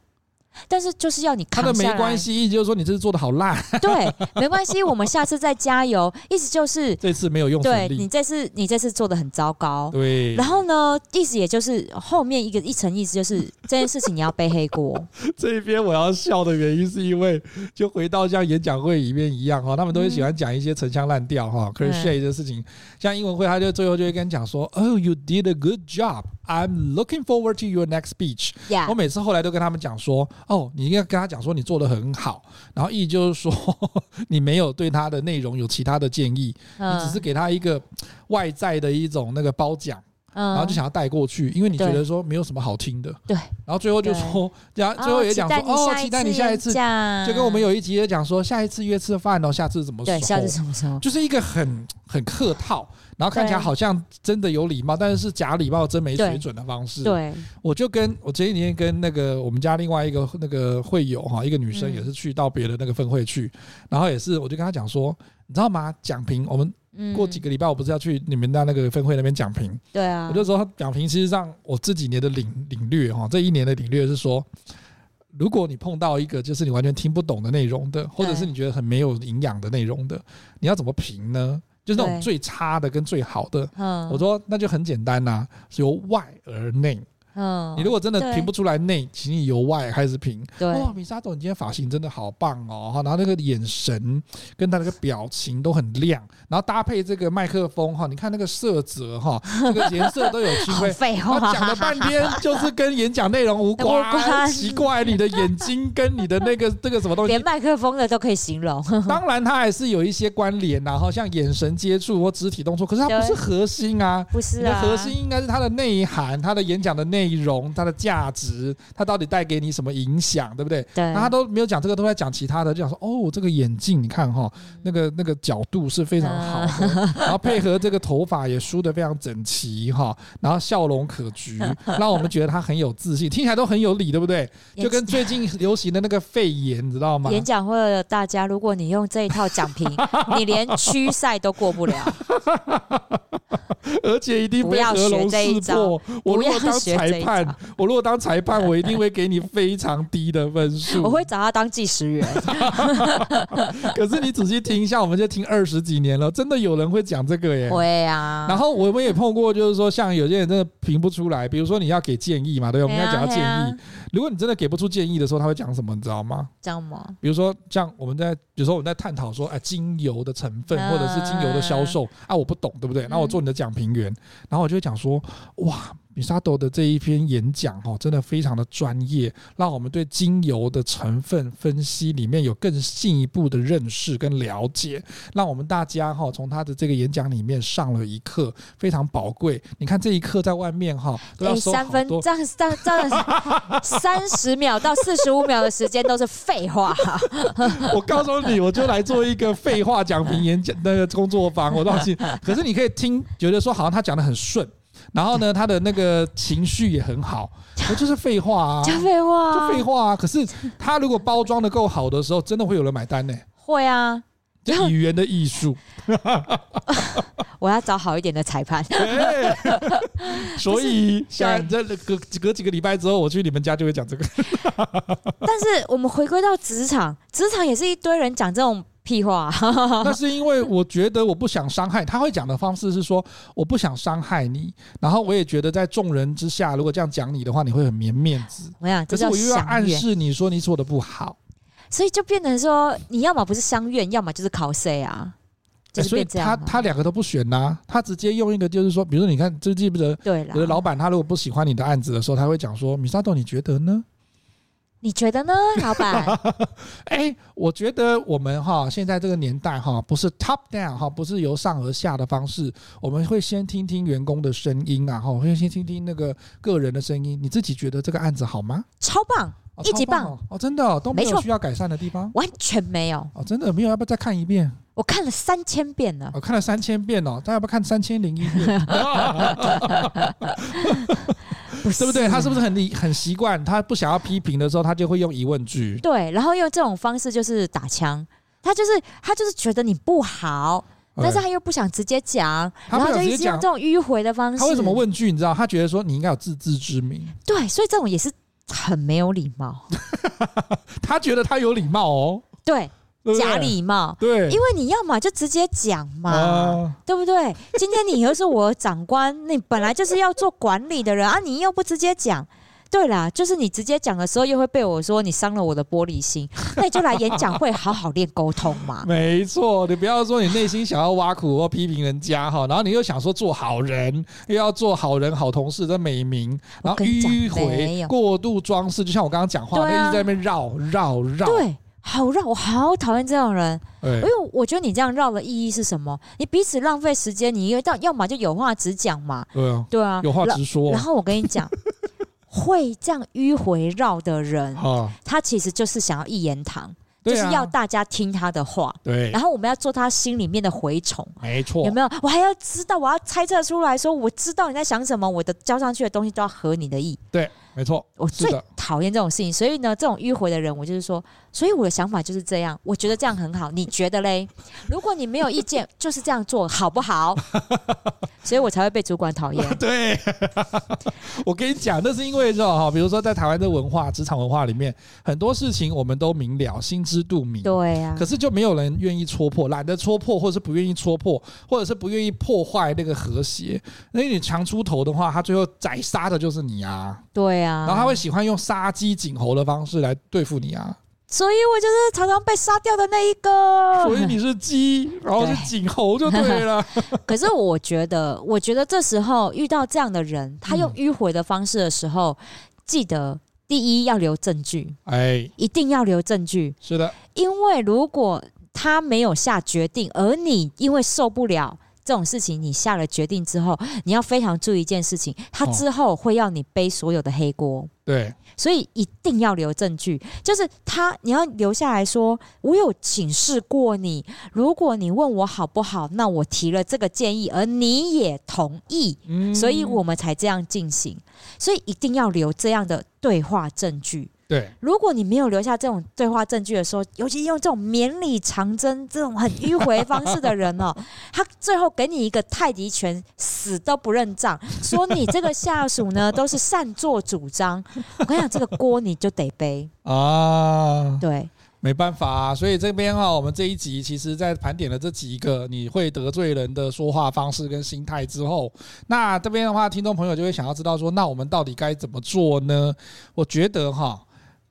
Speaker 2: 但是就是要你看，
Speaker 1: 他的没关系，意思就是说你这次做的好烂。
Speaker 2: 对，没关系，我们下次再加油。意思就是
Speaker 1: 这次没有用，
Speaker 2: 对你这次你这次做的很糟糕。
Speaker 1: 对，
Speaker 2: 然后呢，意思也就是后面一个一层意思就是这件事情你要背黑锅。
Speaker 1: 这一边我要笑的原因是因为就回到像演讲会里面一样哈，他们都会喜欢讲一些陈腔滥调哈，cliché 的事情。像英文会，他就最后就会跟你讲说，Oh, you did a good job. I'm looking forward to your next speech。
Speaker 2: Yeah.
Speaker 1: 我每次后来都跟他们讲说，哦，你应该跟他讲说你做的很好，然后意就是说 你没有对他的内容有其他的建议，你只是给他一个外在的一种那个褒奖。然后就想要带过去，因为你觉得说没有什么好听的。
Speaker 2: 对。
Speaker 1: 然后最后就说，然后最后也讲说，哦，期待你下一次。就跟我们有一集也讲说，下一次约吃饭哦，下次怎么说？
Speaker 2: 对，下次什么时候？
Speaker 1: 就是一个很很客套，然后看起来好像真的有礼貌，但是是假礼貌、真没水准的方式。对。我就跟我前几天跟那个我们家另外一个那个会友哈，一个女生也是去到别的那个分会去，然后也是我就跟她讲说，你知道吗？蒋平我们。过几个礼拜，我不是要去你们的那个分会那边讲评？
Speaker 2: 对啊，
Speaker 1: 我就说讲评，其实上我这几年的领领略哈，这一年的领略是说，如果你碰到一个就是你完全听不懂的内容的，或者是你觉得很没有营养的内容的，你要怎么评呢？就是那种最差的跟最好的。嗯，我说那就很简单呐，是由外而内。嗯，你如果真的评不出来内，请你由外开始评。对，哇，米莎总，你今天发型真的好棒哦！哈，然后那个眼神跟他那个表情都很亮，然后搭配这个麦克风哈，你看那个色泽哈，这个颜色都有区分。
Speaker 2: 废话，
Speaker 1: 讲了半天就是跟演讲内容无关。奇怪，你的眼睛跟你的那个 这个什么东西，
Speaker 2: 连麦克风的都可以形容。
Speaker 1: 当然，它还是有一些关联，然后像眼神接触或肢体动作，可是它不是核心啊，
Speaker 2: 不是啊，
Speaker 1: 核心应该是它的内涵，它的演讲的内。内容它的价值，它到底带给你什么影响，对不对？
Speaker 2: 对。
Speaker 1: 那他都没有讲这个，都在讲其他的，就讲说哦，这个眼镜你看哈，那个那个角度是非常好的，然后配合这个头发也梳得非常整齐哈，然后笑容可掬，让我们觉得他很有自信，听起来都很有理，对不对？就跟最近流行的那个肺炎，你知道吗？
Speaker 2: 演讲会的大家，如果你用这一套讲评，你连区赛都过不了，
Speaker 1: 而且一定不要学这一招，我如果当裁判。判我如果当裁判，我一定会给你非常低的分数。
Speaker 2: 我会找他当计时员。
Speaker 1: 可是你仔细听一下，我们就听二十几年了，真的有人会讲这个耶？
Speaker 2: 会啊。
Speaker 1: 然后我们也碰过，就是说像有些人真的评不出来，比如说你要给建议嘛，对，我们要讲到建议。如果你真的给不出建议的时候，他会讲什么？你知道吗？
Speaker 2: 讲什么？
Speaker 1: 比如说像我们在，比如说我们在探讨说，哎，精油的成分或者是精油的销售啊，我不懂，对不对？那我做你的讲评员，然后我就会讲说，哇。米沙多的这一篇演讲哈，真的非常的专业，让我们对精油的成分分析里面有更进一步的认识跟了解，让我们大家哈从他的这个演讲里面上了一课，非常宝贵。你看这一课在外面哈都要收
Speaker 2: 三分，这样这样这样三十秒到四十五秒的时间都是废话。
Speaker 1: 我告诉你，我就来做一个废话讲评演讲那个工作坊，我放心。可是你可以听，觉得说好像他讲的很顺。然后呢，他的那个情绪也很好，我就是废话啊，
Speaker 2: 就废话，
Speaker 1: 就废话啊。可是他如果包装的够好的时候，真的会有人买单呢。
Speaker 2: 会啊，
Speaker 1: 就语言的艺术。
Speaker 2: 我要找好一点的裁判。
Speaker 1: 所以，下在隔隔几个礼拜之后，我去你们家就会讲这个。
Speaker 2: 但是我们回归到职场，职场也是一堆人讲这种。屁话！
Speaker 1: 那是因为我觉得我不想伤害他，会讲的方式是说我不想伤害你，然后我也觉得在众人之下，如果这样讲你的话，你会很没面子。
Speaker 2: 我想，
Speaker 1: 可是我又要暗示你说你做的不好，
Speaker 2: 所以就变成说你要么不是相怨，要么就是考谁啊？
Speaker 1: 所以他他两个都不选呐，他直接用一个就是说，比如说你看，就记不得？对了，老板他如果不喜欢你的案子的时候，他会讲说：“米沙豆，你觉得呢？”
Speaker 2: 你觉得呢，老板？
Speaker 1: 哎，我觉得我们哈现在这个年代哈，不是 top down 哈，不是由上而下的方式，我们会先听听员工的声音啊，哈，会先听听那个个人的声音。你自己觉得这个案子好吗？
Speaker 2: 超棒，一级棒
Speaker 1: 哦，哦，真的、哦、都没有需要改善的地方，
Speaker 2: 完全没有
Speaker 1: 哦，真的没有，要不要再看一遍？
Speaker 2: 我看了三千遍了，
Speaker 1: 我、哦、看了三千遍哦，大家要不要看三千零一遍？不 对不对？他是不是很很习惯？他不想要批评的时候，他就会用疑问句。
Speaker 2: 对，然后用这种方式就是打枪。他就是他就是觉得你不好，但是他又不想直接讲，然后就一直用这种迂回的方式。
Speaker 1: 他为什么问句？你知道？他觉得说你应该有自知之明。
Speaker 2: 对，所以这种也是很没有礼貌。
Speaker 1: 他觉得他有礼貌哦。
Speaker 2: 对。假礼貌，对，因为你要嘛就直接讲嘛，啊、对不对？今天你又是我的长官，你本来就是要做管理的人啊，你又不直接讲，对啦，就是你直接讲的时候又会被我说你伤了我的玻璃心，那你就来演讲会好好练沟通嘛。
Speaker 1: 没错，你不要说你内心想要挖苦或批评人家哈，然后你又想说做好人，又要做好人好同事的美名，然后迂回过度装饰，就像我刚刚讲话，啊、一直在那边绕绕绕，
Speaker 2: 对。好绕，我好讨厌这种人，因为我觉得你这样绕的意义是什么？你彼此浪费时间，你因为到要么就有话直讲嘛，对啊，对啊，
Speaker 1: 有话直说。
Speaker 2: 然后我跟你讲，会这样迂回绕的人，他其实就是想要一言堂。就是要大家听他的话，对，然后我们要做他心里面的蛔虫，没错，有没有？我还要知道，我要猜测出来说，我知道你在想什么，我的交上去的东西都要合你的意，
Speaker 1: 对，没错。
Speaker 2: 我最讨厌这种事情，所以呢，这种迂回的人，我就是说，所以我的想法就是这样，我觉得这样很好，你觉得嘞？如果你没有意见，就是这样做好不好？所以我才会被主管讨厌。
Speaker 1: 对，我跟你讲，那是因为说哈，比如说在台湾的文化、职场文化里面，很多事情我们都明了，心知肚明。
Speaker 2: 对呀。
Speaker 1: 可是就没有人愿意戳破，懒得戳破，或者是不愿意戳破，或者是不愿意破坏那个和谐。因为你强出头的话，他最后宰杀的就是你啊。
Speaker 2: 对啊。
Speaker 1: 然后他会喜欢用杀鸡儆猴的方式来对付你啊。
Speaker 2: 所以我就是常常被杀掉的那一个。
Speaker 1: 所以你是鸡，然后是儆猴就对了。
Speaker 2: 可是我觉得，我觉得这时候遇到这样的人，他用迂回的方式的时候，记得第一要留证据，哎，一定要留证据。
Speaker 1: 是的，
Speaker 2: 因为如果他没有下决定，而你因为受不了这种事情，你下了决定之后，你要非常注意一件事情，他之后会要你背所有的黑锅。
Speaker 1: 对。
Speaker 2: 所以一定要留证据，就是他，你要留下来说，我有请示过你。如果你问我好不好，那我提了这个建议，而你也同意，所以我们才这样进行。所以一定要留这样的对话证据。
Speaker 1: 对，
Speaker 2: 如果你没有留下这种对话证据的时候，尤其用这种绵里藏针、这种很迂回方式的人哦，他最后给你一个太极拳，死都不认账，说你这个下属呢都是擅作主张。我跟你讲，这个锅你就得背啊。对，
Speaker 1: 没办法啊。所以这边哈，我们这一集其实在盘点了这几个你会得罪人的说话方式跟心态之后，那这边的话，听众朋友就会想要知道说，那我们到底该怎么做呢？我觉得哈。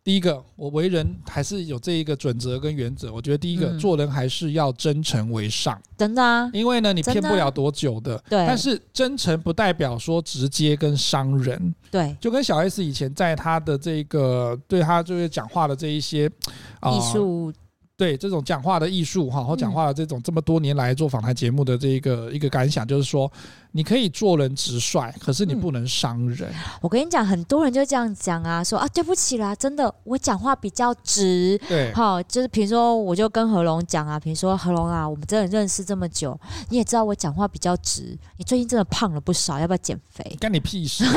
Speaker 1: 第一个，我为人还是有这一个准则跟原则。我觉得第一个，嗯、做人还是要真诚为上。
Speaker 2: 真的啊，
Speaker 1: 因为呢，你骗不了多久的。的对。但是真诚不代表说直接跟伤人。
Speaker 2: 对。
Speaker 1: 就跟小 S 以前在他的这个对他就是讲话的这一些
Speaker 2: 艺术。呃
Speaker 1: 对这种讲话的艺术哈，或讲话的这种这么多年来做访谈节目的这一个一个感想，就是说，你可以做人直率，可是你不能伤人。
Speaker 2: 我跟你讲，很多人就这样讲啊，说啊，对不起啦，真的，我讲话比较直。
Speaker 1: 对，
Speaker 2: 好，就是比如说，我就跟何龙讲啊，比如说何龙啊，我们真的认识这么久，你也知道我讲话比较直，你最近真的胖了不少，要不要减肥？
Speaker 1: 干你屁事！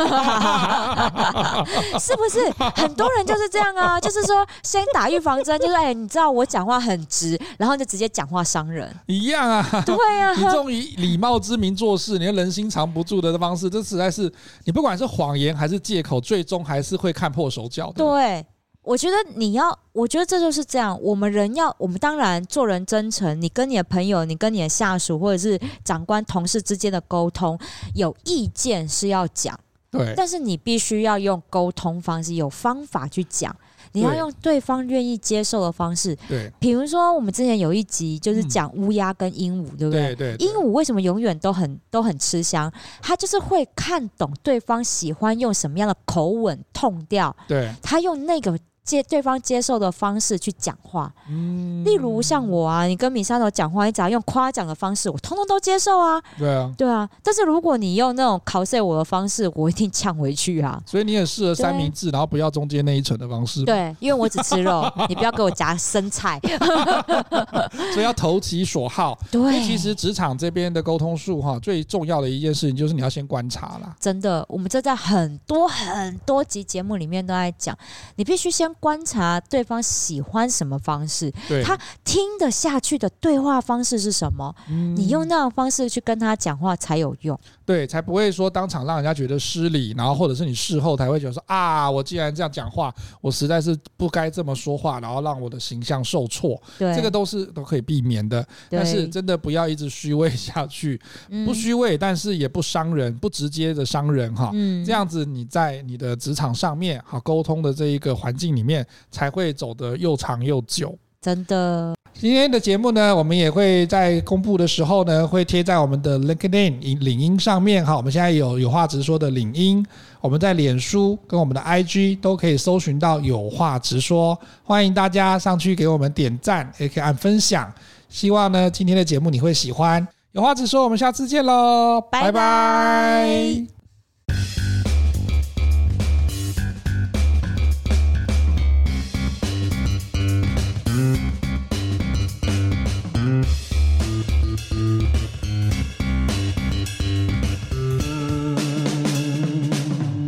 Speaker 2: 是不是？很多人就是这样啊，就是说先打预防针，就是哎，你知道我讲话很直，然后就直接讲话伤人，
Speaker 1: 一样啊。
Speaker 2: 对啊，
Speaker 1: 你这种以礼貌之名做事，你的人心藏不住的方式，这实在是你不管是谎言还是借口，最终还是会看破手脚的。
Speaker 2: 对，我觉得你要，我觉得这就是这样。我们人要，我们当然做人真诚。你跟你的朋友，你跟你的下属，或者是长官、同事之间的沟通，有意见是要讲，
Speaker 1: 对。
Speaker 2: 但是你必须要用沟通方式，有方法去讲。你要用对方愿意接受的方式，
Speaker 1: 对，
Speaker 2: 比如说我们之前有一集就是讲乌鸦跟鹦鹉，对不对？
Speaker 1: 对对。
Speaker 2: 鹦鹉为什么永远都很都很吃香？它就是会看懂对方喜欢用什么样的口吻、痛调，
Speaker 1: 对，
Speaker 2: 它用那个。接对方接受的方式去讲话，嗯，例如像我啊，你跟米沙头讲话，你只要用夸奖的方式，我通通都接受啊。
Speaker 1: 对啊，
Speaker 2: 对啊。但是如果你用那种考试我的方式，我一定呛回去啊。
Speaker 1: 所以你很适合三明治，然后不要中间那一层的方式。
Speaker 2: 对，因为我只吃肉，你不要给我夹生菜。
Speaker 1: 所以要投其所好。
Speaker 2: 对，
Speaker 1: 其实职场这边的沟通术哈，最重要的一件事情就是你要先观察啦。
Speaker 2: 真的，我们这在很多很多集节目里面都在讲，你必须先观察对方喜欢什么方式，他听得下去的对话方式是什么？嗯、你用那种方式去跟他讲话才有用，
Speaker 1: 对，才不会说当场让人家觉得失礼，然后或者是你事后才会觉得说啊，我既然这样讲话，我实在是不该这么说话，然后让我的形象受挫。
Speaker 2: 对，
Speaker 1: 这个都是都可以避免的。但是真的不要一直虚伪下去，不虚伪，但是也不伤人，不直接的伤人哈。嗯，这样子你在你的职场上面好沟通的这一个环境里面。才会走得又长又久。
Speaker 2: 真的，
Speaker 1: 今天的节目呢，我们也会在公布的时候呢，会贴在我们的 LinkedIn 领英上面哈。我们现在有有话直说的领英，我们在脸书跟我们的 IG 都可以搜寻到有话直说，欢迎大家上去给我们点赞，也可以按分享。希望呢，今天的节目你会喜欢。有话直说，我们下次见喽，拜拜。